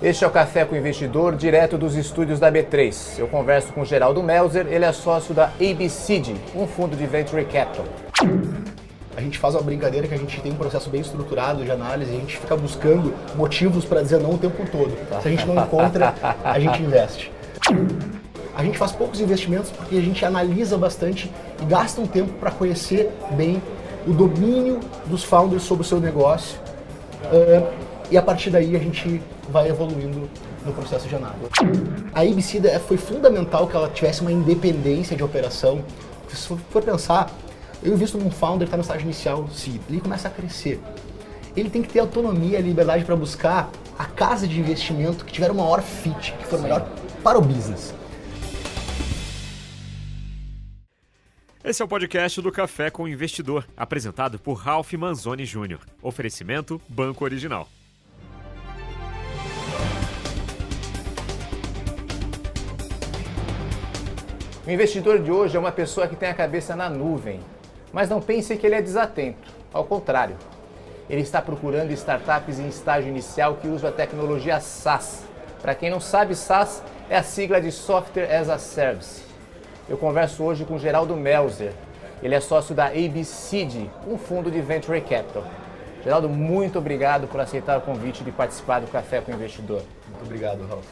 Este é o Café com o Investidor, direto dos estúdios da B3. Eu converso com Geraldo Melzer, ele é sócio da ABCD, um fundo de Venture Capital. A gente faz uma brincadeira que a gente tem um processo bem estruturado de análise, a gente fica buscando motivos para dizer não o tempo todo. Se a gente não encontra, a gente investe. A gente faz poucos investimentos porque a gente analisa bastante e gasta um tempo para conhecer bem o domínio dos founders sobre o seu negócio. Uh, e a partir daí a gente vai evoluindo no processo de análise. A ABC foi fundamental que ela tivesse uma independência de operação. Se for pensar, eu invisto num founder está no estágio inicial, se ele começa a crescer. Ele tem que ter autonomia liberdade para buscar a casa de investimento que tiver o maior fit, que for melhor para o business. Esse é o podcast do Café com o Investidor, apresentado por Ralph Manzoni Jr. Oferecimento Banco Original. O investidor de hoje é uma pessoa que tem a cabeça na nuvem, mas não pense que ele é desatento. Ao contrário, ele está procurando startups em estágio inicial que usam a tecnologia SaaS. Para quem não sabe, SaaS é a sigla de Software as a Service. Eu converso hoje com Geraldo Melzer. Ele é sócio da ABCD, um fundo de Venture Capital. Geraldo, muito obrigado por aceitar o convite de participar do Café com o Investidor. Muito obrigado, Ralf.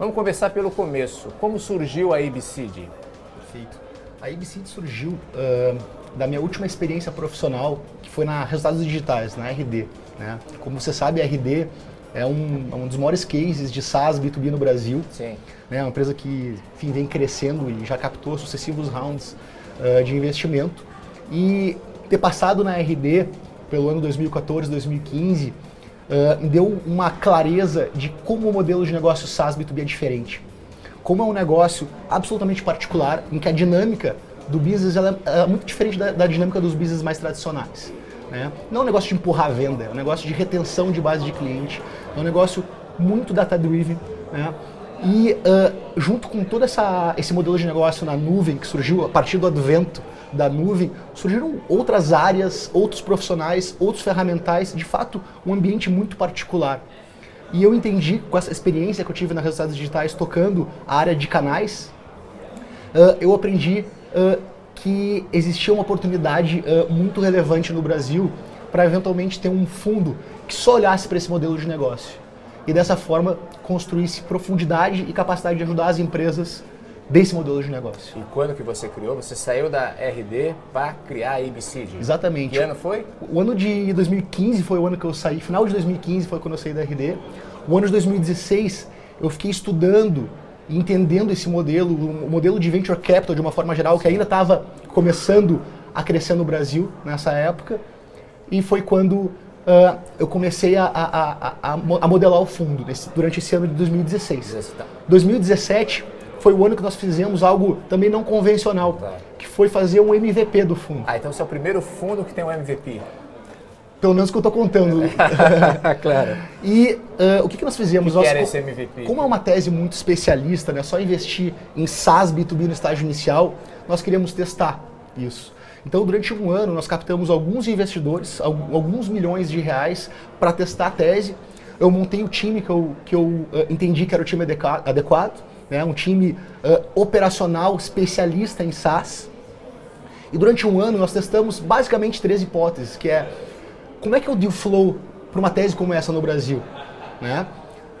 Vamos começar pelo começo. Como surgiu a ABCD? Perfeito. A ABCD surgiu uh, da minha última experiência profissional, que foi na Resultados Digitais, na RD. Né? Como você sabe, a RD é um, é um dos maiores cases de SaaS B2B no Brasil. Sim. Né? Uma empresa que enfim, vem crescendo e já captou sucessivos rounds uh, de investimento. E ter passado na RD pelo ano 2014, 2015, uh, me deu uma clareza de como o modelo de negócio SaaS B2B é diferente como é um negócio absolutamente particular, em que a dinâmica do business ela é muito diferente da, da dinâmica dos business mais tradicionais. Né? Não é um negócio de empurrar a venda, é um negócio de retenção de base de cliente, é um negócio muito data-driven. Né? E uh, junto com todo essa, esse modelo de negócio na nuvem que surgiu a partir do advento da nuvem, surgiram outras áreas, outros profissionais, outros ferramentais, de fato um ambiente muito particular. E eu entendi, com essa experiência que eu tive nas resultados digitais tocando a área de canais, uh, eu aprendi uh, que existia uma oportunidade uh, muito relevante no Brasil para eventualmente ter um fundo que só olhasse para esse modelo de negócio. E dessa forma construísse profundidade e capacidade de ajudar as empresas desse modelo de negócio. E quando que você criou? Você saiu da RD para criar a ABC? Exatamente. Que ano foi? O ano de 2015 foi o ano que eu saí, final de 2015 foi quando eu saí da RD. O ano de 2016 eu fiquei estudando e entendendo esse modelo, o modelo de venture capital de uma forma geral, que ainda estava começando a crescer no Brasil nessa época. E foi quando uh, eu comecei a, a, a, a, modelar o fundo nesse, durante esse ano de 2016. 2017 foi o ano que nós fizemos algo também não convencional, tá. que foi fazer um MVP do fundo. Ah, então você é o primeiro fundo que tem um MVP. Pelo menos que eu estou contando. claro. E uh, o que, que nós fizemos? O que nós, era esse MVP? Como é uma tese muito especialista, né, só investir em SaaS B2B no estágio inicial, nós queríamos testar isso. Então, durante um ano, nós captamos alguns investidores, alguns milhões de reais, para testar a tese. Eu montei o time que eu, que eu uh, entendi que era o time adequado né, um time uh, operacional especialista em SaaS. E durante um ano nós testamos basicamente três hipóteses, que é como é que é o deal flow para uma tese como essa no Brasil? Né?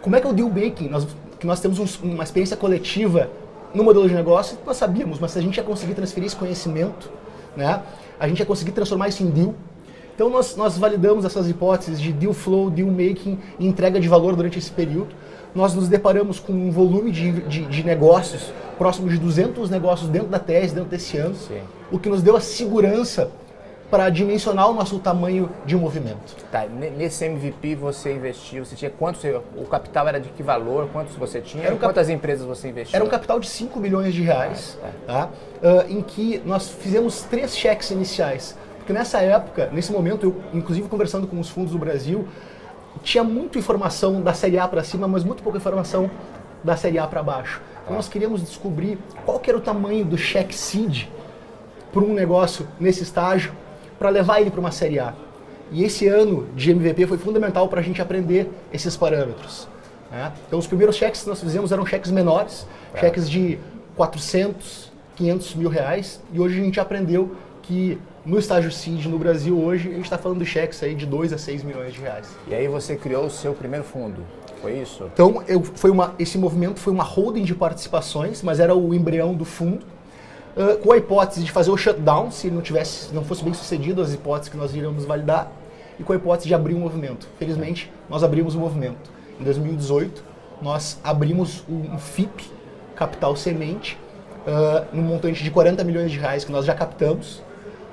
Como é que é o deal making? Nós, que nós temos um, uma experiência coletiva no modelo de negócio, nós sabíamos, mas se a gente ia conseguir transferir esse conhecimento, né, a gente ia conseguir transformar isso em deal. Então nós, nós validamos essas hipóteses de deal flow, deal making e entrega de valor durante esse período nós nos deparamos com um volume de, de, de, negócios, próximo de 200 negócios dentro da tese, dentro desse ano, Sim. o que nos deu a segurança para dimensionar o nosso tamanho de movimento. Tá, nesse MVP você investiu, você tinha quantos, o capital era de que valor, quantos você tinha, era um quantas empresas você investiu? Era um capital de 5 milhões de reais, ah, tá. Tá? Uh, em que nós fizemos três cheques iniciais. Porque nessa época, nesse momento, eu, inclusive conversando com os fundos do Brasil, tinha muita informação da Série A para cima, mas muito pouca informação da Série A para baixo. Então nós queríamos descobrir qual era o tamanho do check seed para um negócio nesse estágio para levar ele para uma Série A. E esse ano de MVP foi fundamental para a gente aprender esses parâmetros. Né? Então os primeiros cheques que nós fizemos eram cheques menores, é. cheques de 400, 500 mil reais, e hoje a gente aprendeu que no estágio CID no Brasil hoje a gente está falando de cheques aí de 2 a 6 milhões de reais. E aí você criou o seu primeiro fundo, foi isso? Então eu, foi uma, esse movimento foi uma holding de participações, mas era o embrião do fundo, uh, com a hipótese de fazer o shutdown se não tivesse, não fosse bem sucedido as hipóteses que nós iríamos validar, e com a hipótese de abrir um movimento. Felizmente nós abrimos o um movimento. Em 2018 nós abrimos um FIP, Capital Semente, uh, num montante de 40 milhões de reais que nós já captamos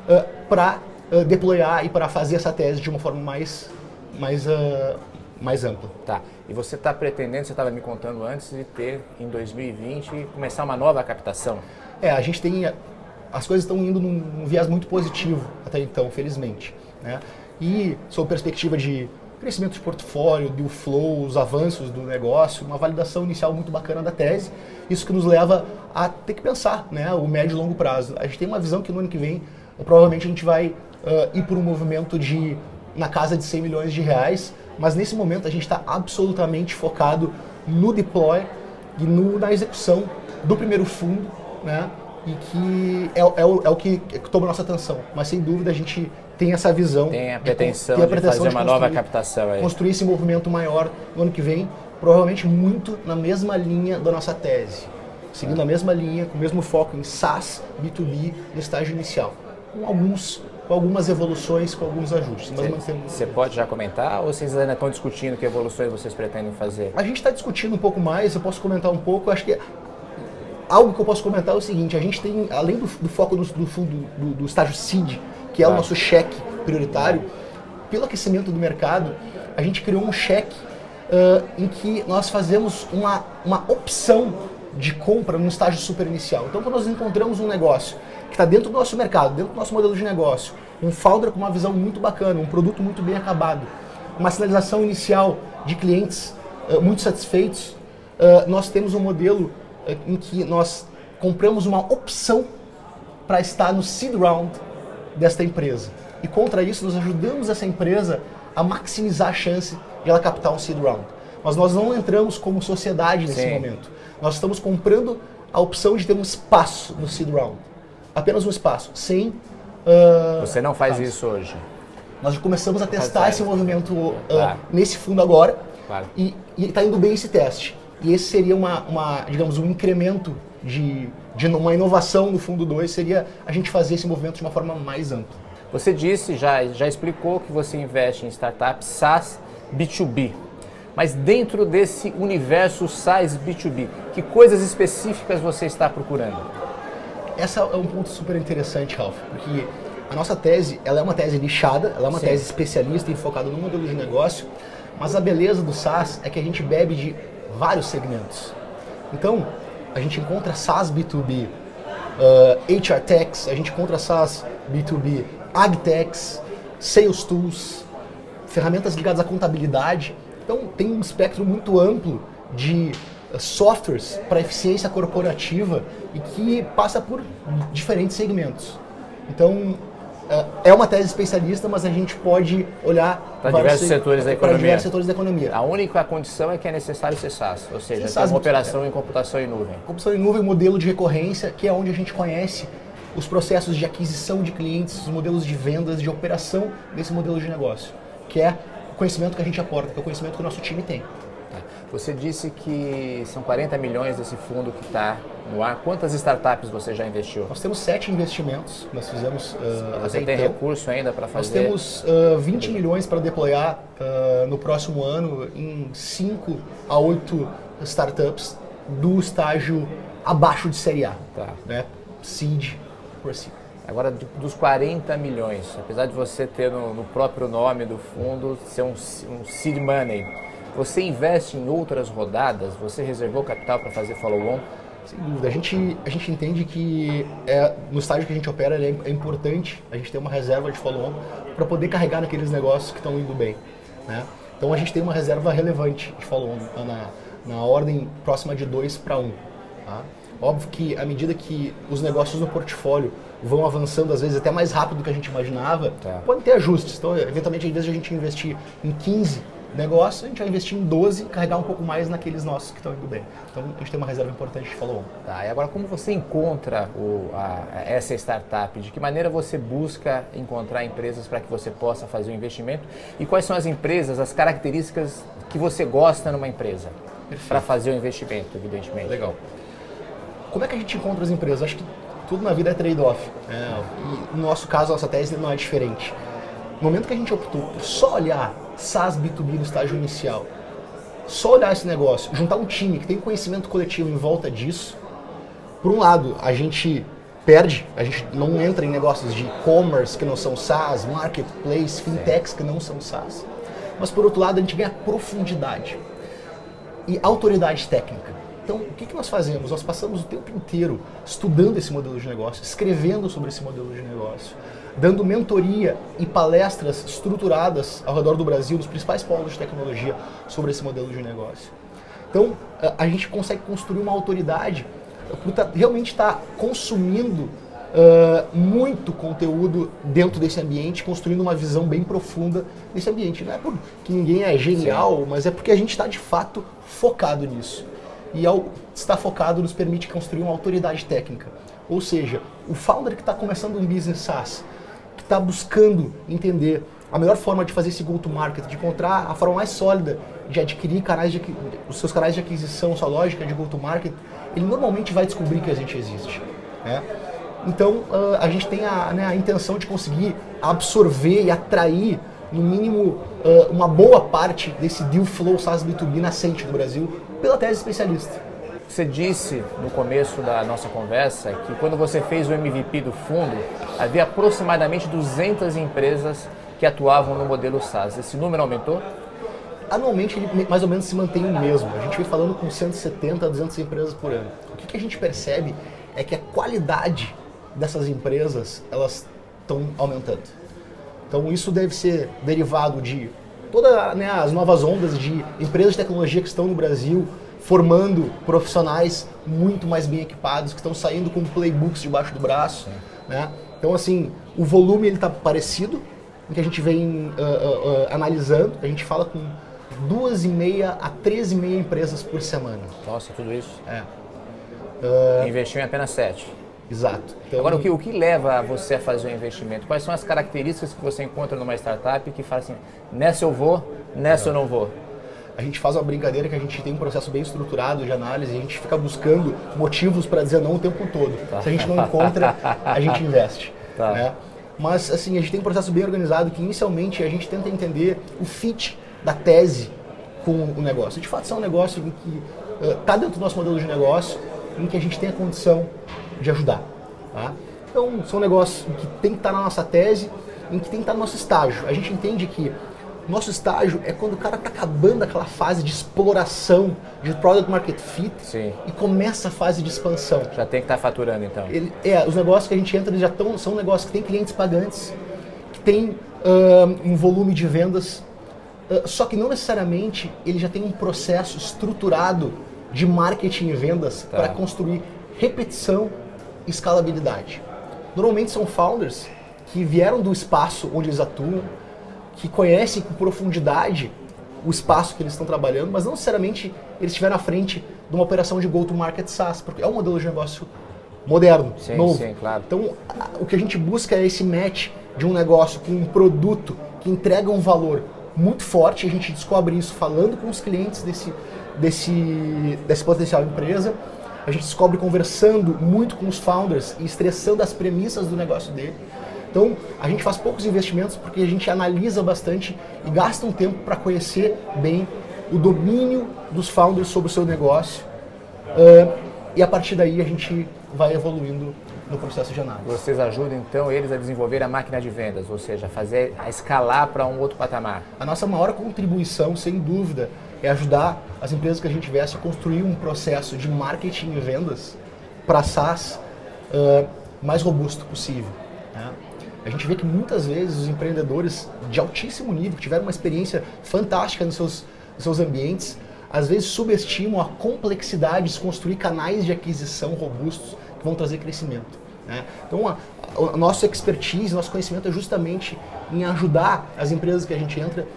uh, para uh, deployar e para fazer essa tese de uma forma mais, mais, uh, mais ampla. Tá. E você está pretendendo, você estava me contando antes, de ter em 2020 começar uma nova captação? É, a gente tem. As coisas estão indo num, num viés muito positivo até então, felizmente. Né? E, sob perspectiva de crescimento de portfólio, do flow, os avanços do negócio, uma validação inicial muito bacana da tese. Isso que nos leva a ter que pensar né, o médio e longo prazo. A gente tem uma visão que no ano que vem provavelmente a gente vai uh, ir por um movimento de na casa de 100 milhões de reais, mas nesse momento a gente está absolutamente focado no deploy e no, na execução do primeiro fundo, né? E que é, é, o, é o que toma nossa atenção. Mas sem dúvida a gente tem essa visão. Tem a pretensão de, a pretensão de fazer uma nova captação aí. Construir esse movimento maior no ano que vem, provavelmente muito na mesma linha da nossa tese. Seguindo a mesma linha, com o mesmo foco em SaaS, B2B, no estágio inicial com alguns com algumas evoluções, com alguns ajustes. Você pode já comentar ou vocês ainda estão discutindo que evoluções vocês pretendem fazer? A gente está discutindo um pouco mais, eu posso comentar um pouco, acho que algo que eu posso comentar é o seguinte, a gente tem, além do, do foco do, do fundo do, estágio CID, que é o nosso cheque prioritário, pelo aquecimento do mercado, a gente criou um cheque uh, em que nós fazemos uma, uma opção de compra no estágio super inicial. Então, quando nós encontramos um negócio que está dentro do nosso mercado, dentro do nosso modelo de negócio. Um founder com uma visão muito bacana, um produto muito bem acabado, uma sinalização inicial de clientes uh, muito satisfeitos. Uh, nós temos um modelo uh, em que nós compramos uma opção para estar no seed round desta empresa. E contra isso, nós ajudamos essa empresa a maximizar a chance de ela captar um seed round. Mas nós não entramos como sociedade nesse Sim. momento. Nós estamos comprando a opção de ter um espaço no seed round apenas um espaço, sem. Uh, Você não faz isso hoje? Nós começamos a testar esse movimento uh, claro. nesse fundo agora claro. e está indo bem esse teste. E esse seria uma, uma digamos, um incremento de, de uma inovação no fundo 2, seria a gente fazer esse movimento de uma forma mais ampla. Você disse, já, já explicou que você investe em startups SaaS B2B. Mas dentro desse universo SaaS B2B, que coisas específicas você está procurando? Essa é um ponto super interessante, Ralph, porque a nossa tese, ela é uma tese lixada, ela é uma Sim. tese especialista e focada no modelo de negócio, mas a beleza do SaaS é que a gente bebe de vários segmentos. Então, a gente encontra SaaS B2B, uh, HR Techs, a gente encontra SaaS B2B, AgTechs, Sales Tools, ferramentas ligadas à contabilidade. Então, tem um espectro muito amplo de softwares para eficiência corporativa e que passa por diferentes segmentos. Então, é uma tese especialista, mas a gente pode olhar para diversos setores da economia. diversos setores da economia. A única condição é que é necessário ser SaaS, ou seja, SaaS, uma operação é. em computação em nuvem. Computação em nuvem, modelo de recorrência, que é onde a gente conhece os processos de aquisição de clientes, os modelos de vendas, de operação desse modelo de negócio, que é o conhecimento que a gente aporta, que é o conhecimento que o nosso time tem. Você disse que são 40 milhões desse fundo que está no ar. Quantas startups você já investiu? Nós temos sete investimentos. Nós fizemos. Uh, você tem então. recurso ainda para fazer? Nós temos uh, 20 milhões para deployar uh, no próximo ano em 5 a 8 startups do estágio abaixo de Série A. Tá. Né? Seed por si. Agora, dos 40 milhões, apesar de você ter no, no próprio nome do fundo ser um, um seed money, você investe em outras rodadas? Você reservou capital para fazer follow-on? Sem dúvida. A gente, a gente entende que é, no estágio que a gente opera é, é importante a gente ter uma reserva de follow-on para poder carregar naqueles negócios que estão indo bem. Né? Então a gente tem uma reserva relevante de follow-on tá na, na ordem próxima de 2 para 1. Tá? Óbvio que à medida que os negócios no portfólio vão avançando, às vezes até mais rápido do que a gente imaginava, tá. podem ter ajustes. Então, eventualmente, às vezes a gente investir em 15 negócios, a gente vai investir em 12 e carregar um pouco mais naqueles nossos que estão indo bem. Então a gente tem uma reserva importante, a gente falou. Tá, e agora como você encontra o, a, essa startup? De que maneira você busca encontrar empresas para que você possa fazer o investimento? E quais são as empresas, as características que você gosta numa empresa para fazer o investimento, evidentemente? Legal. Como é que a gente encontra as empresas? Acho que tudo na vida é trade-off. É, e no nosso caso, a nossa tese não é diferente. No momento que a gente optou por só olhar SaaS B2B no estágio inicial, só olhar esse negócio, juntar um time que tem conhecimento coletivo em volta disso, por um lado, a gente perde, a gente não entra em negócios de e-commerce que não são SaaS, marketplace, fintechs que não são SaaS. Mas por outro lado, a gente ganha profundidade e autoridade técnica. Então, o que, que nós fazemos? Nós passamos o tempo inteiro estudando esse modelo de negócio, escrevendo sobre esse modelo de negócio, dando mentoria e palestras estruturadas ao redor do Brasil, nos principais polos de tecnologia, sobre esse modelo de negócio. Então, a gente consegue construir uma autoridade por tá, realmente estar tá consumindo uh, muito conteúdo dentro desse ambiente, construindo uma visão bem profunda desse ambiente. Não é porque ninguém é genial, Sim. mas é porque a gente está de fato focado nisso. E ao estar focado nos permite construir uma autoridade técnica. Ou seja, o founder que está começando um business SaaS, está buscando entender a melhor forma de fazer esse go-to-market, de encontrar a forma mais sólida de adquirir canais de, os seus canais de aquisição, sua lógica de go-to-market, ele normalmente vai descobrir que a gente existe. Né? Então, uh, a gente tem a, né, a, intenção de conseguir absorver e atrair, no mínimo, uh, uma boa parte desse deal flow SaaS B2B nascente do Brasil pela tese especialista. Você disse no começo da nossa conversa que quando você fez o MVP do fundo, havia aproximadamente 200 empresas que atuavam no modelo SaaS. Esse número aumentou? Anualmente ele mais ou menos se mantém o mesmo. A gente vem falando com 170 a 200 empresas por ano. O que, a gente percebe é que a qualidade dessas empresas elas estão aumentando. Então isso deve ser derivado de todas né, as novas ondas de empresas de tecnologia que estão no Brasil, formando profissionais muito mais bem equipados, que estão saindo com playbooks debaixo do braço. Né? Então, assim, o volume está parecido, em que a gente vem uh, uh, uh, analisando, a gente fala com duas e meia a três e meia empresas por semana. Nossa, tudo isso? É. Investiu em apenas sete. Exato. Então, Agora, o que, o que leva você a fazer o um investimento? Quais são as características que você encontra numa startup que fala assim, nessa eu vou, nessa eu não vou? A gente faz uma brincadeira que a gente tem um processo bem estruturado de análise a gente fica buscando motivos para dizer não o tempo todo. Tá. Se a gente não encontra, a gente investe. Tá. Né? Mas assim, a gente tem um processo bem organizado que inicialmente a gente tenta entender o fit da tese com o negócio. De fato, isso é um negócio que está uh, dentro do nosso modelo de negócio, em que a gente tem a condição de ajudar. Tá? Então, são negócios que tem que estar tá na nossa tese, em que tem que estar tá no nosso estágio. A gente entende que nosso estágio é quando o cara está acabando aquela fase de exploração de product market fit Sim. e começa a fase de expansão. Já tem que estar tá faturando então. Ele, é, os negócios que a gente entra eles já tão, são negócios que têm clientes pagantes, que tem uh, um volume de vendas, uh, só que não necessariamente ele já tem um processo estruturado de marketing e vendas tá. para construir repetição e escalabilidade. Normalmente são founders que vieram do espaço onde eles atuam, que conhecem com profundidade o espaço que eles estão trabalhando, mas não necessariamente eles estiveram à frente de uma operação de go-to-market SaaS, porque é um modelo de negócio moderno, sim, novo. Sim, claro. Então, o que a gente busca é esse match de um negócio com um produto que entrega um valor muito forte. A gente descobre isso falando com os clientes desse, desse, desse potencial empresa. A gente descobre conversando muito com os founders e estressando as premissas do negócio dele. Então, a gente faz poucos investimentos porque a gente analisa bastante e gasta um tempo para conhecer bem o domínio dos founders sobre o seu negócio. Uh, e a partir daí a gente vai evoluindo no processo de análise. Vocês ajudam então eles a desenvolver a máquina de vendas, ou seja, fazer a escalar para um outro patamar. A nossa maior contribuição, sem dúvida, é ajudar as empresas que a gente investe a construir um processo de marketing e vendas para SaaS uh, mais robusto possível. Né? A gente vê que muitas vezes os empreendedores de altíssimo nível, que tiveram uma experiência fantástica nos seus, nos seus ambientes, às vezes subestimam a complexidade de construir canais de aquisição robustos que vão trazer crescimento. Né? Então, a, a expertise, nosso conhecimento é justamente em ajudar as empresas que a gente entra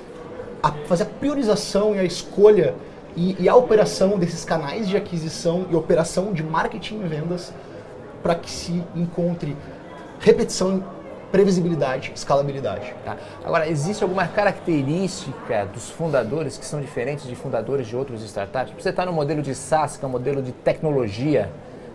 a fazer a priorização e a escolha e, e a operação desses canais de aquisição e operação de marketing e vendas para que se encontre repetição, previsibilidade, escalabilidade. Tá. Agora, existe alguma característica dos fundadores que são diferentes de fundadores de outros startups? Você está no modelo de SaaS, que é um modelo de tecnologia,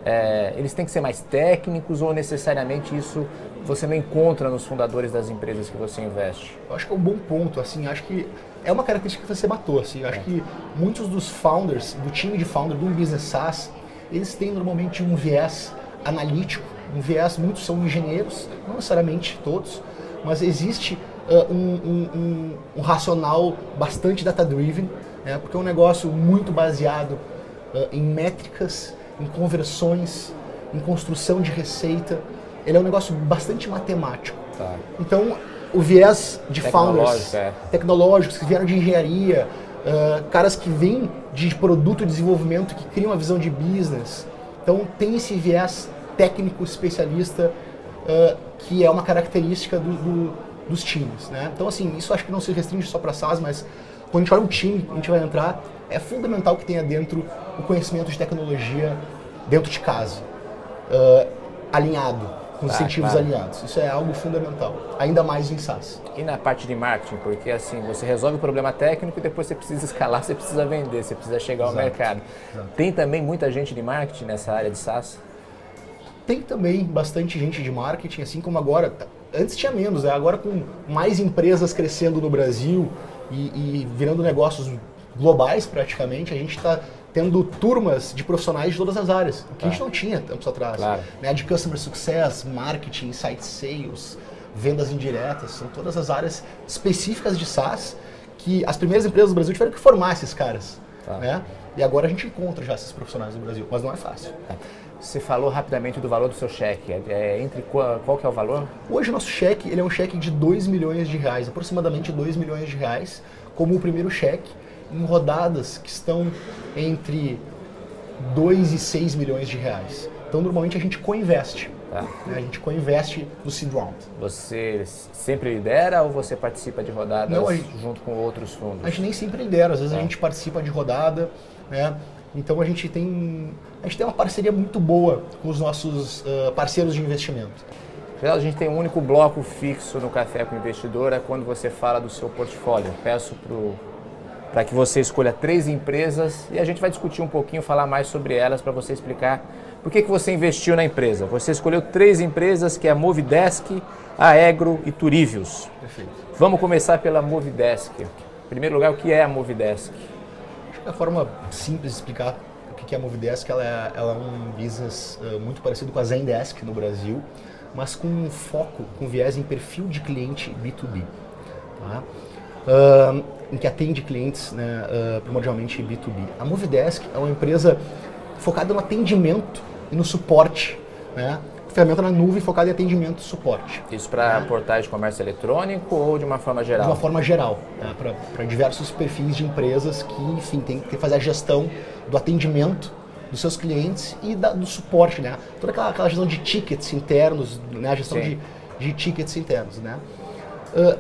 é, eles têm que ser mais técnicos ou necessariamente isso você não encontra nos fundadores das empresas que você investe? Eu acho que é um bom ponto. Assim, acho que é uma característica que você matou. Assim, acho é. que muitos dos founders, do time de founder de um business SaaS, eles têm normalmente um viés analítico, um viés, muitos são engenheiros, não necessariamente todos, mas existe uh, um, um, um, racional bastante data-driven, né, porque é um negócio muito baseado uh, em métricas, em conversões, em construção de receita. Ele é um negócio bastante matemático. Tá. Então, o viés de founders é. tecnológicos que vieram de engenharia, uh, caras que vêm de produto e desenvolvimento, que criam uma visão de business. Então, tem esse viés técnico especialista uh, que é uma característica do, do, dos times. Né? Então, assim, isso acho que não se restringe só para SaaS, mas quando a gente olha um time, a gente vai entrar, é fundamental que tenha dentro o conhecimento de tecnologia dentro de casa, uh, alinhado, com tá, incentivos claro. alinhados. Isso é algo fundamental, ainda mais em SaaS. E na parte de marketing, porque assim, você resolve o problema técnico e depois você precisa escalar, você precisa vender, você precisa chegar ao Exato. mercado. Exato. Tem também muita gente de marketing nessa área de SaaS? Tem também bastante gente de marketing, assim como agora. Antes tinha menos, né? agora com mais empresas crescendo no Brasil e, e virando negócios globais praticamente, a gente está tendo turmas de profissionais de todas as áreas, que a gente não tinha tempos atrás. Claro. Né? De Customer Success, Marketing, Site Sales, vendas indiretas, são todas as áreas específicas de SaaS que as primeiras empresas do Brasil tiveram que formar esses caras. Tá. Né? E agora a gente encontra já esses profissionais no Brasil, mas não é fácil. É. Você falou rapidamente do valor do seu cheque. É, é, entre qual, qual que é o valor? Hoje o nosso cheque ele é um cheque de 2 milhões de reais, aproximadamente 2 milhões de reais, como o primeiro cheque, em rodadas que estão entre 2 e 6 milhões de reais. Então normalmente a gente co-investe. Tá. Né? A gente co-investe no seed round. Você sempre lidera ou você participa de rodadas Não, gente, junto com outros fundos? A gente nem sempre lidera, às vezes tá. a gente participa de rodada, né? Então a gente tem a gente tem uma parceria muito boa com os nossos uh, parceiros de investimento. A gente tem um único bloco fixo no Café com Investidor, é quando você fala do seu portfólio. Peço para que você escolha três empresas e a gente vai discutir um pouquinho, falar mais sobre elas para você explicar por que, que você investiu na empresa. Você escolheu três empresas, que é a Movidesk, a Egro e Turivius. Perfeito. Vamos começar pela Movidesk. Em primeiro lugar, o que é a Movidesk? A forma simples de explicar o que é a Movidesk, ela é, ela é um business uh, muito parecido com a Zendesk no Brasil, mas com um foco, com viés em perfil de cliente B2B. Tá? Uh, em que atende clientes né, uh, primordialmente B2B. A Movidesk é uma empresa focada no atendimento e no suporte né, ferramenta na nuvem focada em atendimento e suporte. Isso para né? portais de comércio eletrônico ou de uma forma geral? De uma forma geral, né? para diversos perfis de empresas que, enfim, tem que fazer a gestão do atendimento dos seus clientes e da, do suporte, né? Toda aquela, aquela, gestão de tickets internos, né? A gestão de, de, tickets internos, né? Uh,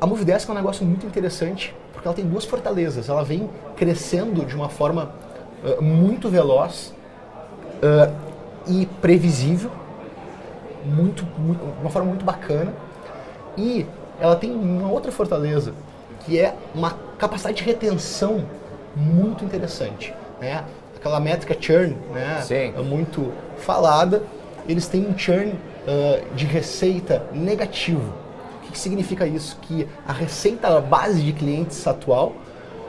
a Movidesk é um negócio muito interessante porque ela tem duas fortalezas. Ela vem crescendo de uma forma uh, muito veloz uh, e previsível, muito, muito, uma forma muito bacana. E ela tem uma outra fortaleza, que é uma capacidade de retenção muito interessante. Né? Aquela métrica churn, né? Sim. É muito falada, eles têm um churn uh, de receita negativo. O que, que, significa isso? Que a receita da base de clientes atual,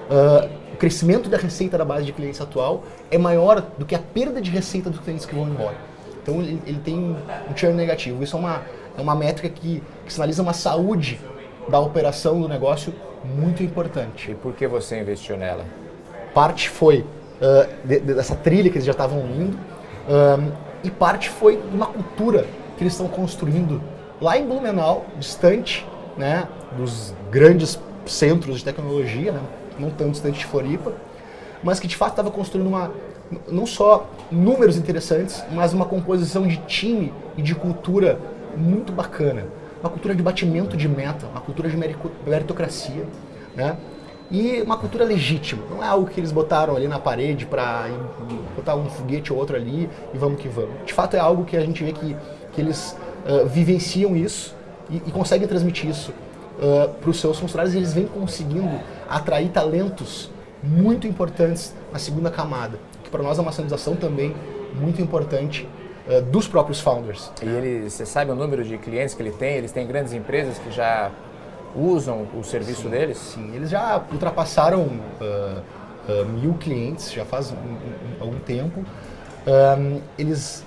uh, o crescimento da receita da base de clientes atual é maior do que a perda de receita dos clientes que vão embora. Então ele, ele tem um churn negativo. Isso é uma, é uma métrica que, que sinaliza uma saúde da operação do negócio muito importante. E por que você investiu nela? Parte foi uh, de, de, dessa trilha que eles já estavam indo um, e parte foi de uma cultura que eles estão construindo lá em Blumenau, distante né, dos grandes centros de tecnologia, né, não tão distante de Floripa, mas que de fato estava construindo uma, não só números interessantes, mas uma composição de time e de cultura muito bacana. Uma cultura de batimento de meta, uma cultura de meritocracia. Né? e uma cultura legítima. Não é algo que eles botaram ali na parede para botar um foguete ou outro ali e vamos que vamos. De fato, é algo que a gente vê que, que eles uh, vivenciam isso e, e, conseguem transmitir isso uh, para os seus funcionários e eles vêm conseguindo atrair talentos muito importantes na segunda camada, para nós é uma sinalização também muito importante uh, dos próprios founders. E ele, você sabe o número de clientes que ele tem? Eles têm grandes empresas que já usam o serviço sim, deles? Sim, eles já ultrapassaram uh, uh, mil clientes, já faz algum um, um tempo. Um, eles,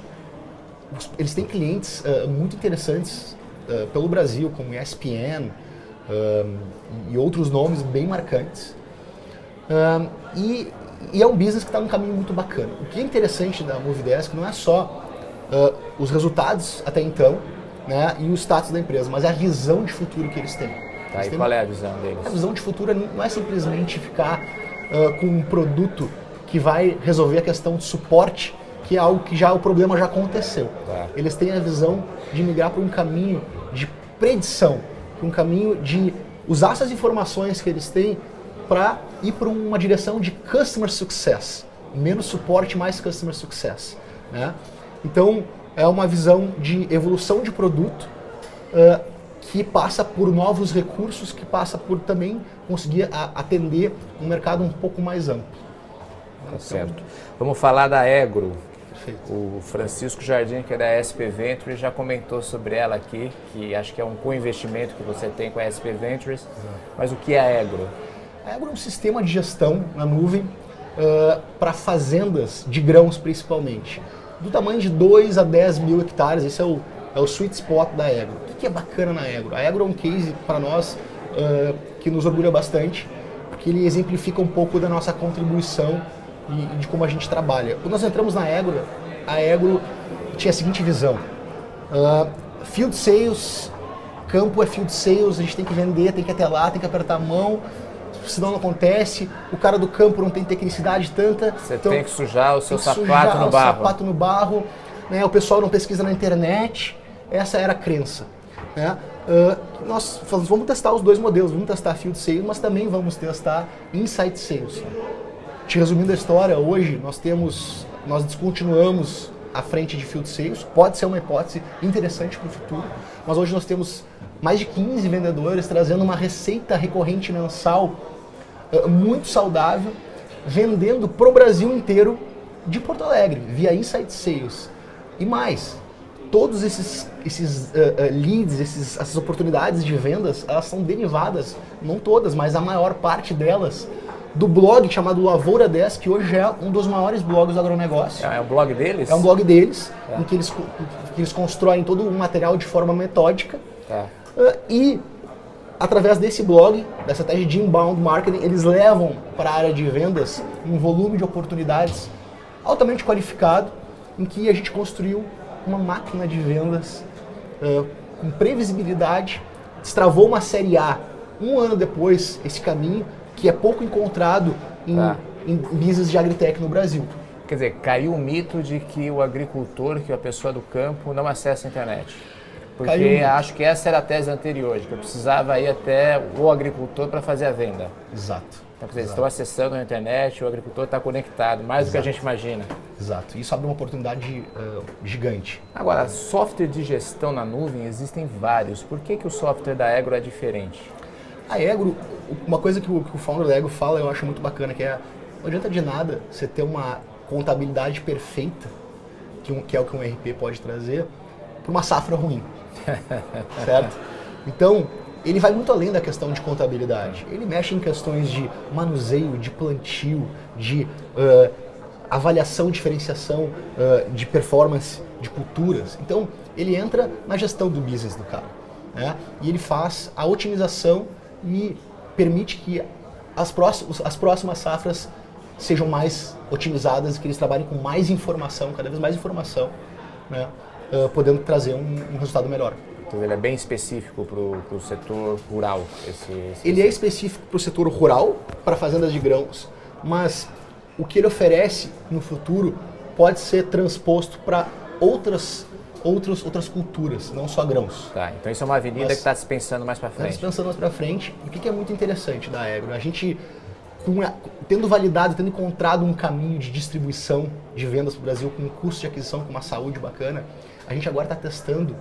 eles têm clientes muito interessantes pelo Brasil, como ESPN e outros nomes bem marcantes. E, e, é um business que está num caminho muito bacana. O que é interessante da Movidesk não é só os resultados até então, né, e o status da empresa, mas é a visão de futuro que eles têm. Tá, e qual é a visão deles? A visão de futuro não é simplesmente ficar uh, com um produto que vai resolver a questão de suporte, que é algo que já o problema já aconteceu. Tá. Eles têm a visão de migrar para um caminho de predição, para um caminho de usar essas informações que eles têm para ir para uma direção de customer success, menos suporte, mais customer success. Né? Então é uma visão de evolução de produto uh, que passa por novos recursos, que passa por também conseguir atender um mercado um pouco mais amplo. Tá então, certo. Vamos falar da Egro. Perfeito. O Francisco Jardim, que é da SP Ventures, já comentou sobre ela aqui, que acho que é um co-investimento que você tem com a SP Ventures. Exato. Mas o que é a Egro? A Egro é um sistema de gestão na nuvem uh, para fazendas de grãos, principalmente. Do tamanho de 2 a 10 mil hectares, esse é o é o sweet spot da Egro. O que é bacana na Egro? A Egro é um case para nós uh, que nos orgulha bastante, porque ele exemplifica um pouco da nossa contribuição e de como a gente trabalha. Quando nós entramos na Egro, a Egro tinha a seguinte visão: uh, field sales, campo é field sales, a gente tem que vender, tem que até lá, tem que apertar a mão senão não acontece. O cara do campo não tem tecnicidade tanta. Você então, tem que sujar o seu sapato no barro. sapato no barro. Né? O pessoal não pesquisa na internet. Essa era a crença. Né? Uh, nós falamos, vamos testar os dois modelos, vamos testar Field Sales, mas também vamos testar Insight Sales. Te resumindo a história, hoje nós temos, nós descontinuamos a frente de Field Sales, pode ser uma hipótese interessante para o futuro, mas hoje nós temos mais de 15 vendedores trazendo uma receita recorrente mensal muito saudável, vendendo para o Brasil inteiro de Porto Alegre, via Insight Sales. E mais, todos esses, esses uh, uh, leads, esses, essas oportunidades de vendas, elas são derivadas, não todas, mas a maior parte delas, do blog chamado Lavoura 10, que hoje é um dos maiores blogs do agronegócio. É, é um blog deles? É um blog deles, é. em que eles, que eles constroem todo o material de forma metódica. É. Uh, e através desse blog, dessa estratégia de inbound marketing, eles levam para a área de vendas um volume de oportunidades altamente qualificado, em que a gente construiu uma máquina de vendas uh, com previsibilidade, destravou uma série A um ano depois, esse caminho que é pouco encontrado em, tá. em business de agritech no Brasil. Quer dizer, caiu o mito de que o agricultor, que a pessoa do campo, não acessa a internet. Porque acho que essa era a tese anterior, que eu precisava ir até o agricultor para fazer a venda. Exato. Então, quer dizer, estão acessando a internet, o agricultor está conectado, mais Exato. do que a gente imagina. Exato. Isso abre uma oportunidade uh, gigante. Agora, software de gestão na nuvem existem vários. Por que, que o software da Egro é diferente? A Egro, uma coisa que o, que o founder da Egro fala, eu acho muito bacana, que é não adianta de nada você ter uma contabilidade perfeita, que, um, que é o que um RP pode trazer, para uma safra ruim. certo? Então, ele vai muito além da questão de contabilidade. Ele mexe em questões de manuseio, de plantio, de uh, avaliação, diferenciação uh, de performance de culturas. Então, ele entra na gestão do business do cara. Né? E ele faz a otimização e permite que as próximas, as próximas safras sejam mais otimizadas, que eles trabalhem com mais informação, cada vez mais informação, né? Uh, podendo trazer um, um resultado melhor. Então ele é bem específico para o setor rural. Esse, esse ele é específico para o setor rural, para fazendas de grãos, mas o que ele oferece no futuro pode ser transposto para outras outros, outras culturas, não só grãos. Tá, então isso é uma avenida Mas- que está dispensando mais para Mas frente. pensando mais para frente, o que que é muito interessante da Agro? A gente, tendo validado, tendo encontrado um caminho de distribuição de vendas para o Brasil com um custo de aquisição, com uma saúde bacana, a gente agora está testando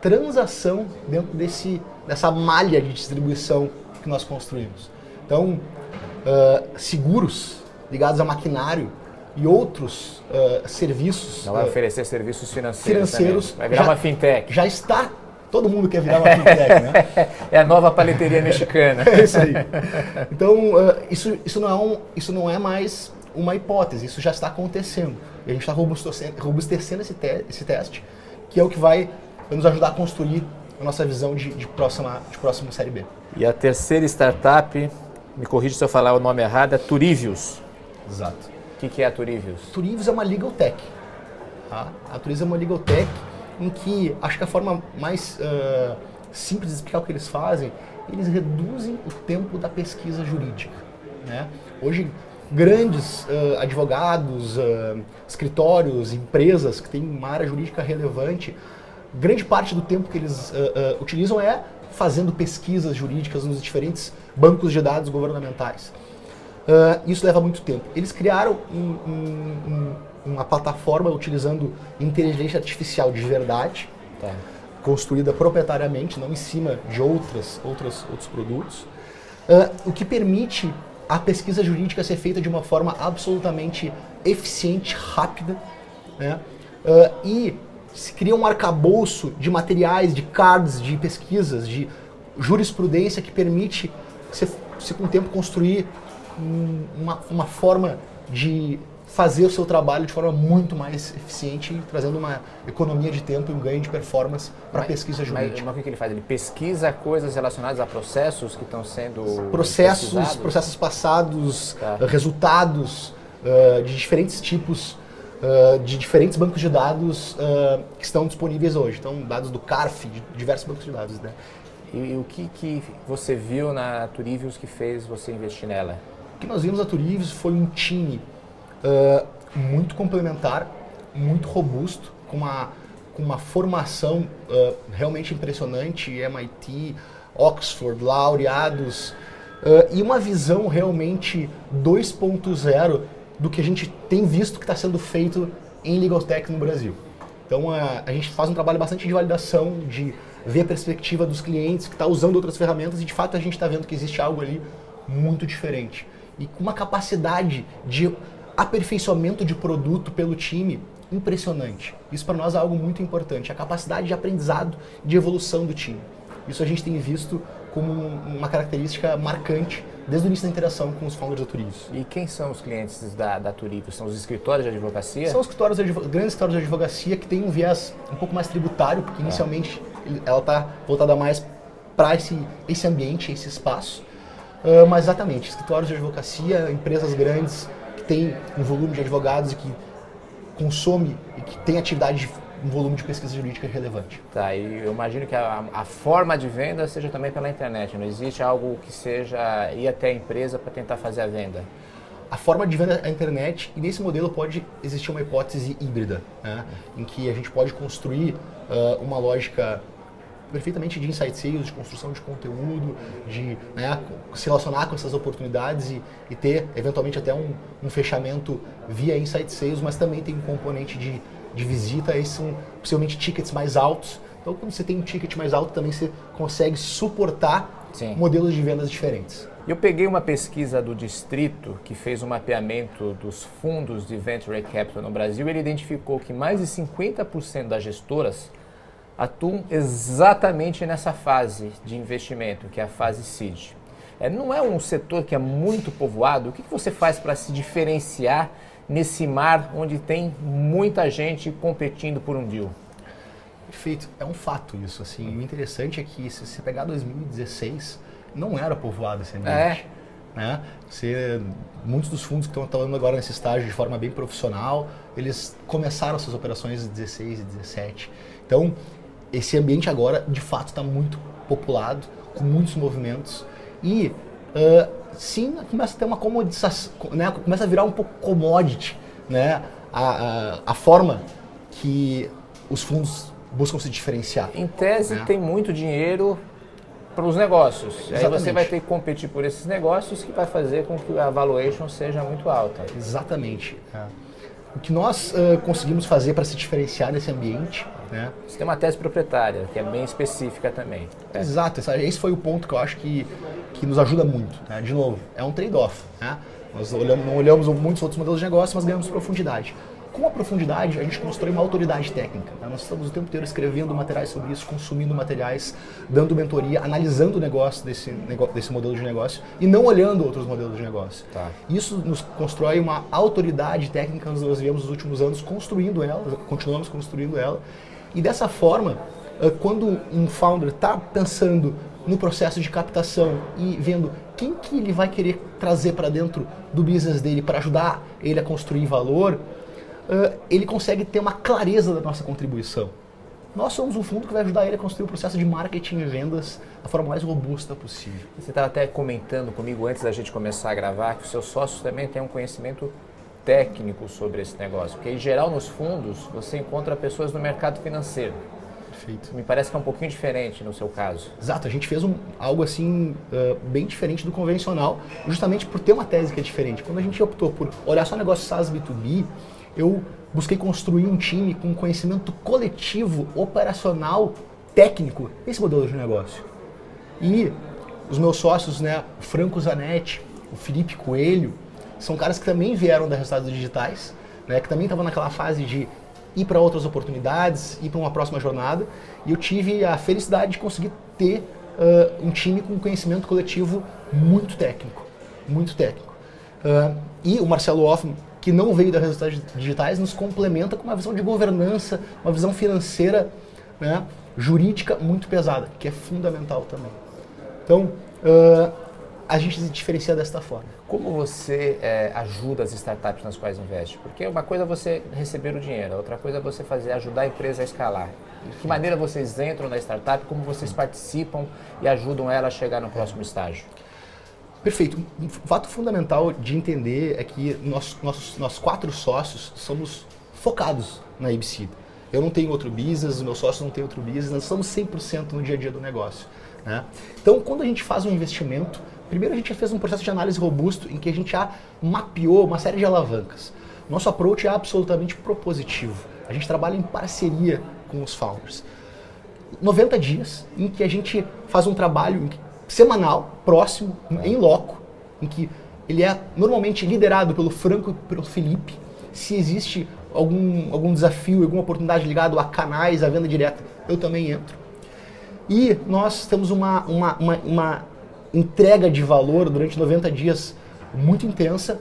transação dentro desse, dessa malha de distribuição que nós construímos. Então, ah, seguros ligados a maquinário e outros ah, serviços Não vai ah, oferecer serviços financeiros. financeiros também. Vai virar já- uma fintech. já está. Todo mundo quer virar uma fintech, né? É a nova paleteria mexicana. É isso aí. Então, ah, isso, isso, não é um, isso não é mais uma hipótese, isso já está acontecendo. E a gente está robustecendo, robustecendo esse, te- esse teste, que é o que vai nos ajudar a construir a nossa visão de, de, próxima, de próxima Série B. E a terceira startup, me corrija se eu falar o nome errado, é Turivius. Exato. O que, que é a Turivius? Turivius é uma legal tech. Tá? A Turivius é uma legal tech em que acho que a forma mais ah, simples de explicar o que eles fazem, eles reduzem o tempo da pesquisa jurídica. Né? Hoje, grandes ah, advogados, ah, escritórios, empresas que têm uma área jurídica relevante, grande parte do tempo que eles ah, utilizam é fazendo pesquisas jurídicas nos diferentes bancos de dados governamentais. Isso leva muito tempo. Eles criaram um- um- um- uma plataforma utilizando inteligência artificial de verdade, Tá. construída proprietariamente, não em cima de outras, outras, outros produtos, o que permite a pesquisa jurídica ser feita de uma forma absolutamente eficiente, rápida, né? Ah, e se cria um arcabouço de materiais, de cards, de pesquisas, de jurisprudência que permite você, com o tempo construir um- uma, uma forma de fazer o seu trabalho de forma muito mais eficiente, trazendo uma economia de tempo e um ganho de performance para a Mas- pesquisa Mas, jurídica. mas o que ele faz? Ele pesquisa coisas relacionadas a processos que estão sendo processos, pesquisados? processos passados, Tá. eh, resultados eh, de diferentes tipos, eh, de diferentes bancos de dados eh, que estão disponíveis hoje. Então, dados do CARF, de diversos bancos de dados. Né? E, e o que, que você viu na Turivius que fez você investir nela? O que nós vimos na Turives foi um time eh, muito complementar, muito robusto, com uma, com uma formação eh, realmente impressionante, MIT, Oxford, laureados, eh, e uma visão realmente 2.0 do que a gente tem visto que está sendo feito em Legal Tech no Brasil. Então a, a gente faz um trabalho bastante de validação, de ver a perspectiva dos clientes que está usando outras ferramentas e de fato a gente está vendo que existe algo ali muito diferente e com uma capacidade de aperfeiçoamento de produto pelo time impressionante. Isso para nós é algo muito importante, a capacidade de aprendizado, de evolução do time. Isso a gente tem visto como um- uma característica marcante desde o início da interação com os founders da Turismo. E quem são os clientes da, da Turivius? São os escritórios de advocacia? São escritórios de grandes escritórios de advocacia que têm um viés um pouco mais tributário, porque inicialmente ele- ela está voltada mais para esse, esse ambiente, esse espaço. Ah, mas exatamente, escritórios de advocacia, empresas grandes têm um volume de advogados e que consome e que tem atividade de um volume de pesquisa jurídica relevante. Tá, e eu imagino que a, a forma de venda seja também pela internet. Não existe algo que seja ir até a empresa para tentar fazer a venda. A forma de venda é a internet e nesse modelo pode existir uma hipótese híbrida, né? em que a gente pode construir ah, uma lógica perfeitamente de insight sales, de construção de conteúdo, de né, se relacionar com essas oportunidades e, e ter eventualmente até um, um fechamento via insight sales, mas também tem um componente de, de visita, esses são possivelmente tickets mais altos. Então, quando você tem um ticket mais alto, também você consegue suportar Sim. modelos de vendas diferentes. Eu peguei uma pesquisa do Distrito que fez um mapeamento dos fundos de Venture Capital no Brasil e ele identificou que mais de 50% das gestoras atuam exatamente nessa fase de investimento, que é a fase seed. É, não é um setor que é muito povoado? O que, que você faz para se diferenciar nesse mar onde tem muita gente competindo por um deal? Perfeito, é um fato isso. Assim, o interessante é que se você pegar 2016, não era povoado esse ambiente. Né? Você, muitos dos fundos que estão atuando agora nesse estágio de forma bem profissional, eles começaram suas operações em 16 e 17. Então, esse ambiente agora, de fato, está muito populado, com muitos movimentos. E, ah, sim, começa a ter uma comodização, né? começa a virar um pouco commodity, né? a, a, a forma que os fundos buscam se diferenciar. Em tese, né? tem muito dinheiro para os negócios. Aí você Exatamente. vai ter que competir por esses negócios que vai fazer com que a valuation seja muito alta. Exatamente. É. O que nós uh, conseguimos fazer para se diferenciar nesse ambiente, né? Você tem uma tese proprietária, que é bem específica também. É. Exato, esse foi o ponto que eu acho que, que nos ajuda muito. Né? De novo, é um trade-off. Né? Nós olhamos, não olhamos muitos outros modelos de negócio, mas ganhamos profundidade. Com a profundidade, a gente constrói uma autoridade técnica. Né? Nós estamos o tempo inteiro escrevendo materiais sobre isso, consumindo materiais, dando mentoria, analisando o negócio desse, desse modelo de negócio e não olhando outros modelos de negócio. Tá. Isso nos constrói uma autoridade técnica que nós viemos nos últimos anos construindo ela, continuamos construindo ela. E dessa forma, quando um founder está pensando no processo de captação e vendo quem que ele vai querer trazer para dentro do business dele para ajudar ele a construir valor, uh, ele consegue ter uma clareza da nossa contribuição. Nós somos um fundo que vai ajudar ele a construir o processo de marketing e vendas da forma mais robusta possível. Você estava até comentando comigo antes da gente começar a gravar que os seus sócios também têm um conhecimento técnico sobre esse negócio, porque em geral nos fundos você encontra pessoas do mercado financeiro. Perfeito. Me parece que é um pouquinho diferente no seu caso. Exato, a gente fez um, algo assim uh, bem diferente do convencional, justamente por ter uma tese que é diferente. Quando a gente optou por olhar só negócio SaaS B2B, eu busquei construir um time com conhecimento coletivo, operacional, técnico desse modelo de negócio. E os meus sócios, né, o Franco Zanetti, o Felipe Coelho, são caras que também vieram da resultados digitais, né, que também estavam naquela fase de ir para outras oportunidades, ir para uma próxima jornada. E eu tive a felicidade de conseguir ter uh, um time com conhecimento coletivo muito técnico, muito técnico. Uh, e o Marcelo Hoffman, que não veio da resultados digitais, nos complementa com uma visão de governança, uma visão financeira, né, jurídica muito pesada, que é fundamental também. Então, uh, a gente se diferencia desta forma. Como você é, ajuda as startups nas quais investe? Porque uma coisa é você receber o dinheiro, outra coisa é você fazer ajudar a empresa a escalar. De que maneira vocês entram na startup, como vocês participam e ajudam ela a chegar no próximo estágio? Perfeito. Um fato fundamental de entender é que nós, nós, nós quatro sócios somos focados na ABC. Eu não tenho outro business, meus sócios não têm outro business, nós estamos 100% no dia a dia do negócio. Né? Então, quando a gente faz um investimento, primeiro a gente fez um processo de análise robusto em que a gente já mapeou uma série de alavancas. Nosso approach é absolutamente propositivo. A gente trabalha em parceria com os founders. 90 dias em que a gente faz um trabalho semanal, próximo, em loco, em que ele é normalmente liderado pelo Franco e pelo Felipe. Se existe algum, algum desafio, alguma oportunidade ligado a canais, a venda direta, eu também entro. E nós temos uma, uma, uma, uma entrega de valor durante 90 dias muito intensa,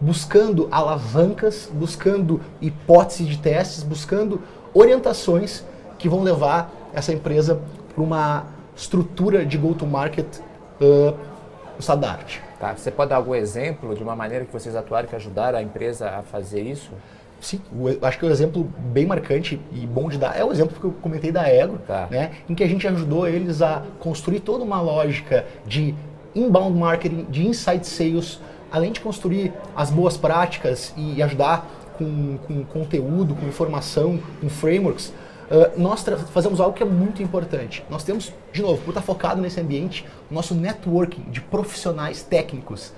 buscando alavancas, buscando hipóteses de testes, buscando orientações que vão levar essa empresa para uma estrutura de go-to-market uh, da arte. Tá. Você pode dar algum exemplo de uma maneira que vocês atuaram que ajudaram a empresa a fazer isso? Sim, o, acho que o exemplo bem marcante e bom de dar é o exemplo que eu comentei da Ego, tá. né, em que a gente ajudou eles a construir toda uma lógica de inbound marketing, de inside sales, além de construir as boas práticas e ajudar com, com conteúdo, com informação, com frameworks, uh, nós fazemos algo que é muito importante. Nós temos, de novo, por estar focado nesse ambiente, o nosso networking de profissionais técnicos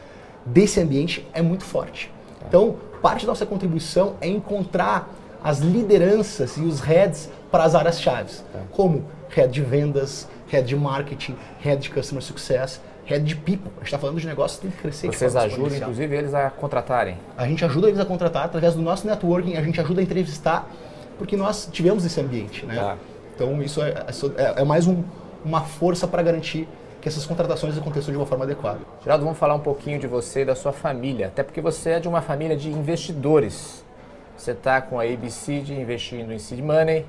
desse ambiente é muito forte. Então, parte da nossa contribuição é encontrar as lideranças e os heads para as áreas chaves, como head de vendas, head de marketing, head de customer success, head de people. A gente está falando de negócios que tem que crescer. Vocês ajudam, inclusive, eles a contratarem? A gente ajuda eles a contratar através do nosso networking, a gente ajuda a entrevistar, porque nós tivemos esse ambiente. Né? Tá. Então, isso é, é, é mais um, uma força para garantir que essas contratações aconteçam de uma forma adequada. Geraldo, vamos falar um pouquinho de você e da sua família, até porque você é de uma família de investidores. Você está com a ABC de investindo em seed money,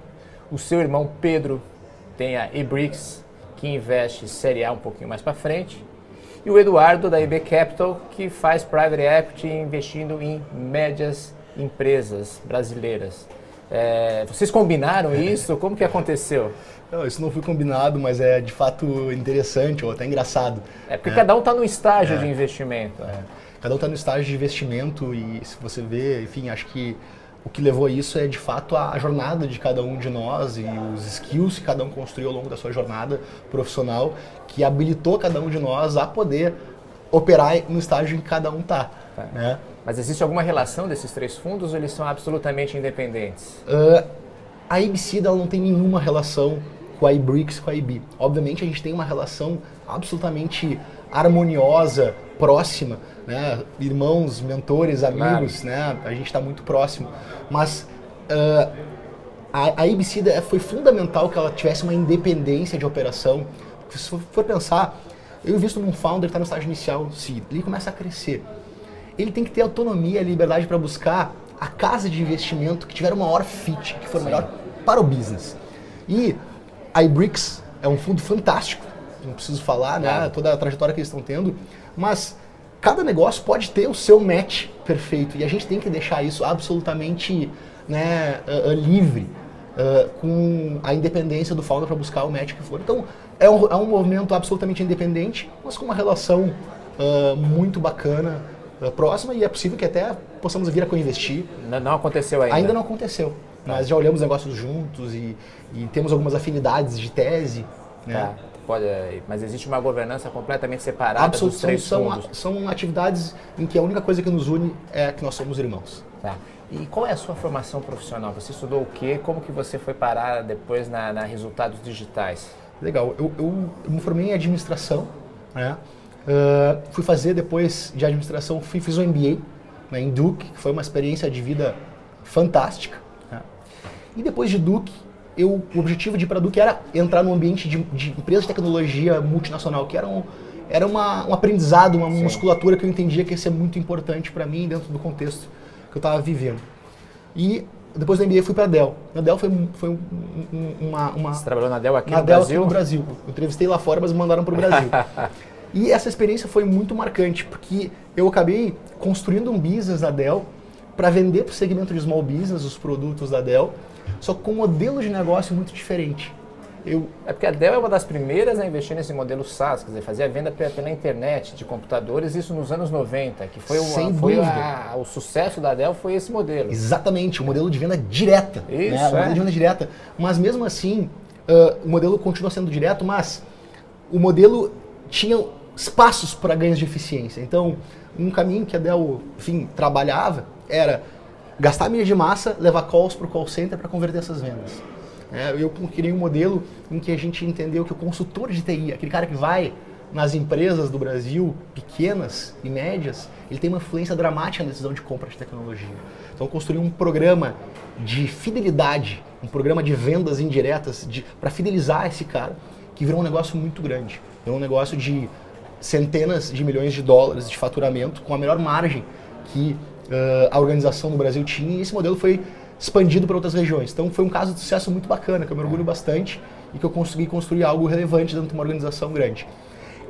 o seu irmão Pedro tem a eBricks, que investe Série A um pouquinho mais para frente, e o Eduardo da IB Capital, que faz private equity investindo em médias empresas brasileiras. É, vocês combinaram isso? Como que aconteceu? Não, isso não foi combinado, mas é de fato interessante ou até engraçado. É porque é. cada um está no estágio é. de investimento. É. Cada um está no estágio de investimento e se você vê, enfim, acho que o que levou a isso é de fato a jornada de cada um de nós e os skills que cada um construiu ao longo da sua jornada profissional, que habilitou cada um de nós a poder operar no estágio em que cada um está. Tá. Né? Mas existe alguma relação desses três fundos ou eles são absolutamente independentes? Uh, a IBC não tem nenhuma relação com a iBricks, com a IB. Obviamente a gente tem uma relação absolutamente harmoniosa, próxima, né? irmãos, mentores, amigos, claro. né? a gente está muito próximo. Mas uh, a, a IBC foi fundamental que ela tivesse uma independência de operação. Se for pensar, eu visto num founder está no estágio inicial, se ele começa a crescer, ele tem que ter autonomia e liberdade para buscar a casa de investimento que tiver o maior fit, que for Sim. melhor para o business. E a iBricks é um fundo fantástico, não preciso falar, né, toda a trajetória que eles estão tendo, mas cada negócio pode ter o seu match perfeito e a gente tem que deixar isso absolutamente né, uh, uh, livre, uh, com a independência do founder para buscar o match que for. Então, é um, é um movimento absolutamente independente, mas com uma relação muito bacana, próxima e é possível que até possamos vir a co-investir. Não, não, aconteceu ainda? Ainda não aconteceu. Tá. Mas já olhamos negócios juntos e, e temos algumas afinidades de tese. Né? Tá. Pode, mas existe uma governança completamente separada dos três são, fundos. São atividades em que a única coisa que nos une é que nós somos irmãos. Tá. E qual é a sua formação profissional? Você estudou o quê? Como que você foi parar depois na, na Resultados Digitais? Legal. Eu, eu, eu, me formei em administração, né? Uh, fui fazer depois de administração, fui, fiz um MBA né, em Duke, que foi uma experiência de vida fantástica. Né? E depois de Duke, eu, o objetivo de ir para Duke era entrar no ambiente de, de empresa de tecnologia multinacional, que era um, era uma, um aprendizado, uma Sim. musculatura que eu entendia que ia ser muito importante para mim dentro do contexto que eu estava vivendo. E depois da MBA fui para a Dell. Na Dell foi, foi uma, uma... Você trabalhou na Dell aqui na no Dell Brasil? aqui no Brasil. Eu entrevistei lá fora, mas me mandaram para o Brasil. e essa experiência foi muito marcante, porque eu acabei construindo um business na Dell para vender para o segmento de small business os produtos da Dell só com um modelo de negócio muito diferente. Eu... É porque a Dell é uma das primeiras a investir nesse modelo SaaS, quer dizer, fazia venda pela internet de computadores, isso nos anos 90, que foi, uma, foi a, o sucesso da Dell foi esse modelo. Exatamente, o modelo de venda direta. Isso, né? O modelo é. de venda direta. Mas mesmo assim, uh, o modelo continua sendo direto, mas o modelo tinha espaços para ganhos de eficiência. Então, um caminho que a Dell, enfim, trabalhava era gastar mídia de massa, levar calls para o call center para converter essas vendas. É, eu criei um modelo em que a gente entendeu que o consultor de TI, aquele cara que vai nas empresas do Brasil, pequenas e médias, ele tem uma influência dramática na decisão de compra de tecnologia. Então, construí um programa de fidelidade, um programa de vendas indiretas para fidelizar esse cara, que virou um negócio muito grande. Virou um negócio de centenas de milhões de dólares de faturamento, com a melhor margem que uh, a organização no Brasil tinha e esse modelo foi expandido para outras regiões. Então foi um caso de sucesso muito bacana, que eu me orgulho bastante e que eu consegui construir algo relevante dentro de uma organização grande.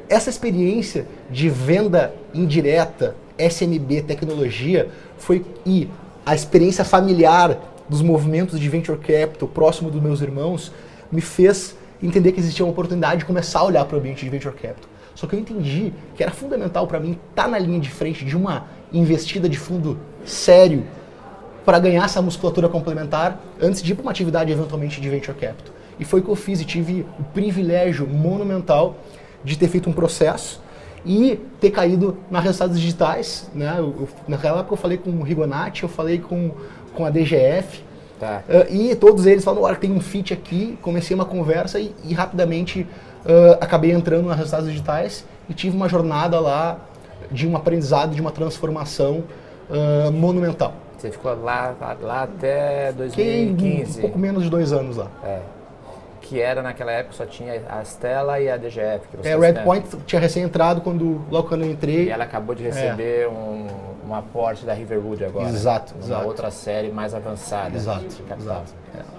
Essa experiência de venda indireta, SMB, tecnologia, foi e a experiência familiar dos movimentos de venture capital próximo dos meus irmãos me fez entender que existia uma oportunidade de começar a olhar para o ambiente de venture capital. Só que eu entendi que era fundamental para mim estar tá na linha de frente de uma investida de fundo sério para ganhar essa musculatura complementar antes de ir para uma atividade eventualmente de venture capital. E foi o que eu fiz e tive o privilégio monumental de ter feito um processo e ter caído nas resultados digitais. Né? Eu, eu, naquela época eu falei com o Rigonati, eu falei com, com a DGF. Tá. Uh, e todos eles falaram, olha, tem um fit aqui, comecei uma conversa e, e rapidamente uh, acabei entrando nas resultados digitais e tive uma jornada lá de um aprendizado, de uma transformação uh, monumental. Você ficou lá, lá até 2015? um pouco menos de dois anos lá. É. Que era naquela época só tinha a Stella e a DGF. É, Red Point tinha recém entrado quando, logo quando eu entrei. E ela acabou de receber é. um, um aporte da Riverwood agora. Exato, uma exato. outra série mais avançada. Exato, exato.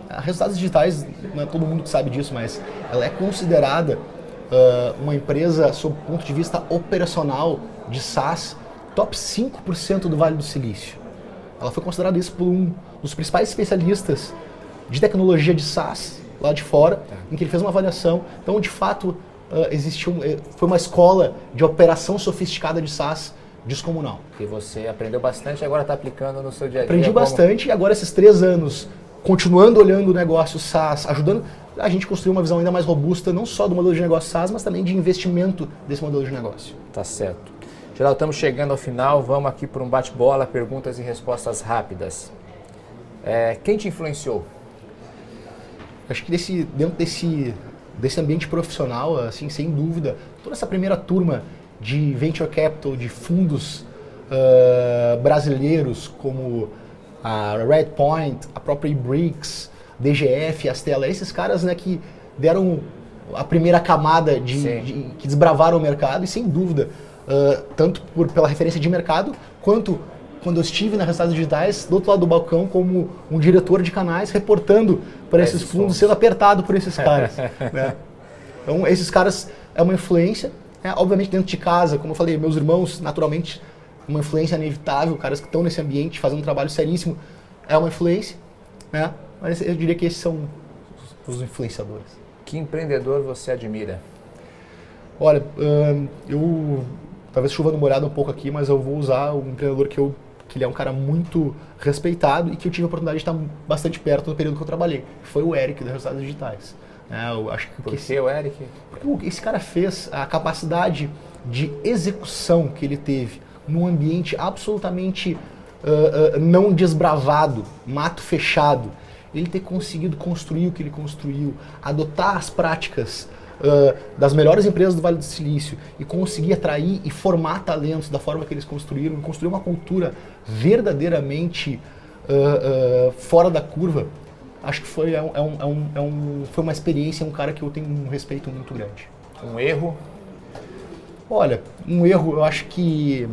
É. Resultados digitais, não é todo mundo que sabe disso, mas ela é considerada uh, uma empresa, sob o ponto de vista operacional de SaaS, top 5% do Vale do Silício. Ela foi considerada isso por um dos principais especialistas de tecnologia de SaaS lá de fora, tá. em que ele fez uma avaliação. Então, de fato, uh, existiu, eh, foi uma escola de operação sofisticada de SaaS descomunal. E você aprendeu bastante e agora está aplicando no seu dia a dia. Aprendi como- bastante e agora esses três anos, continuando olhando o negócio SaaS, ajudando a gente a construir uma visão ainda mais robusta, não só do modelo de negócio SaaS, mas também de investimento desse modelo de negócio. Tá certo. Geraldo, estamos chegando ao final. Vamos aqui para um bate-bola, perguntas e respostas rápidas. É, quem te influenciou? Acho que desse, dentro desse, desse ambiente profissional, assim, sem dúvida, toda essa primeira turma de venture capital, de fundos ah, brasileiros, como a Redpoint, a própria eBricks, DGF, Astela, esses caras né, que deram a primeira camada de, de- que desbravaram o mercado e sem dúvida, ah, tanto por, pela referência de mercado, quanto quando eu estive nas resultados digitais, do outro lado do balcão, como um diretor de canais, reportando para esses Esses fundos, fundos. sendo apertado por esses caras. né? Então, esses caras é uma influência, né? obviamente dentro de casa, como eu falei, meus irmãos, naturalmente, uma influência inevitável, caras que estão nesse ambiente fazendo um trabalho seríssimo, é uma influência, né? mas eu diria que esses são os- influenciadores. Que empreendedor você admira? Olha, eu talvez chuva no molhado um pouco aqui, mas eu vou usar um empreendedor que eu que ele é um cara muito respeitado e que eu tive a oportunidade de estar bastante perto no período que eu trabalhei. Foi o Eric da Resultados Digitais. É, eu acho que Por que o Eric? esse cara fez a capacidade de execução que ele teve num ambiente absolutamente ah, ah, não desbravado, mato fechado, ele ter conseguido construir o que ele construiu, adotar as práticas ah, das melhores empresas do Vale do Silício e conseguir atrair e formar talentos da forma que eles construíram, e construir uma cultura verdadeiramente fora da curva, acho que foi, é um- é um- é um- é foi uma experiência, um cara que eu tenho um respeito muito grande. Um erro? Olha, um erro, eu acho que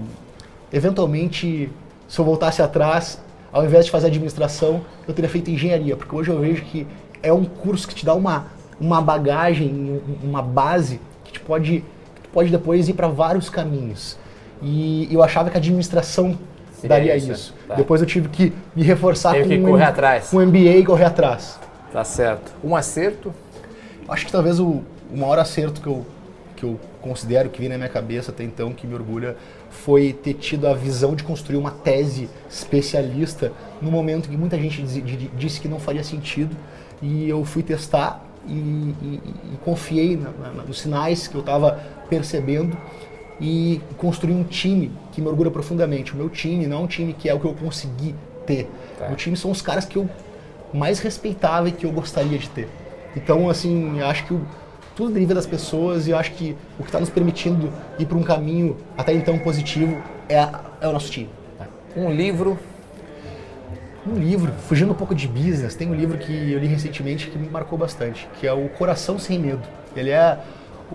eventualmente, se eu voltasse atrás, ao invés de fazer administração, eu teria feito engenharia, porque hoje eu vejo que é um curso que te dá uma, uma bagagem, um- uma base que te pode, que pode depois ir para vários caminhos. E eu achava que a administração Seria daria isso, isso. tá. Depois eu tive que me reforçar Teve com que um, correr M- atrás. com um MBA e correr atrás. Tá certo. Um acerto? Acho que talvez o, o maior acerto que eu, que eu considero que vem na minha cabeça até então, que me orgulha, foi ter tido a visão de construir uma tese especialista no momento que muita gente disse que não faria sentido. E eu fui testar e, e- e confiei na- na- nos sinais que eu estava percebendo e construí um time que me orgulha profundamente. O meu time não é um time que é o que eu consegui ter. Tá. O meu time são os caras que eu mais respeitava e que eu gostaria de ter. Então, assim, acho que o- tudo deriva das pessoas e eu acho que o que está nos permitindo ir para um caminho até então positivo é, a- é o nosso time. Um livro? Um livro, fugindo um pouco de business, tem um livro que eu li recentemente que me marcou bastante, que é o Coração Sem Medo. Ele é.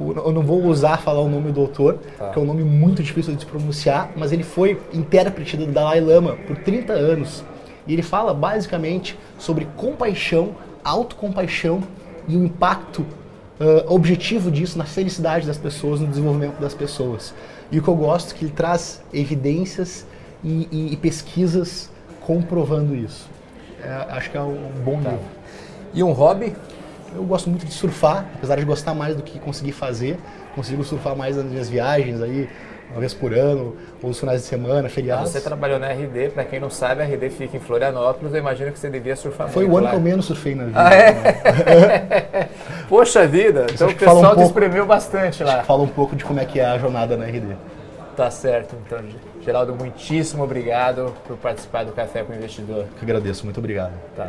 Eu não vou usar falar o nome do autor, Tá. que é um nome muito difícil de se pronunciar, mas ele foi intérprete do Dalai Lama por 30 anos. E ele fala basicamente sobre compaixão, autocompaixão e o impacto ah, objetivo disso na felicidade das pessoas, no desenvolvimento das pessoas. E o que eu gosto é que ele traz evidências e, e- e pesquisas comprovando isso. É, acho que é um bom livro. E um hobby? Eu gosto muito de surfar, apesar de gostar mais do que conseguir fazer. Consigo surfar mais nas minhas viagens aí, uma vez por ano, ou nos finais de semana, feriados. Você trabalhou na RD, pra quem não sabe, a RD fica em Florianópolis, eu imagino que você devia surfar Foi o ano lá. que eu menos surfei na vida. Ah, é? Poxa vida, então o fala um pessoal te pouco- espremeu bastante lá. Fala um pouco de como é que é a jornada na RD. Tá certo, então, Geraldo, muitíssimo obrigado por participar do Café com o Investidor. Que agradeço, muito obrigado. Tá.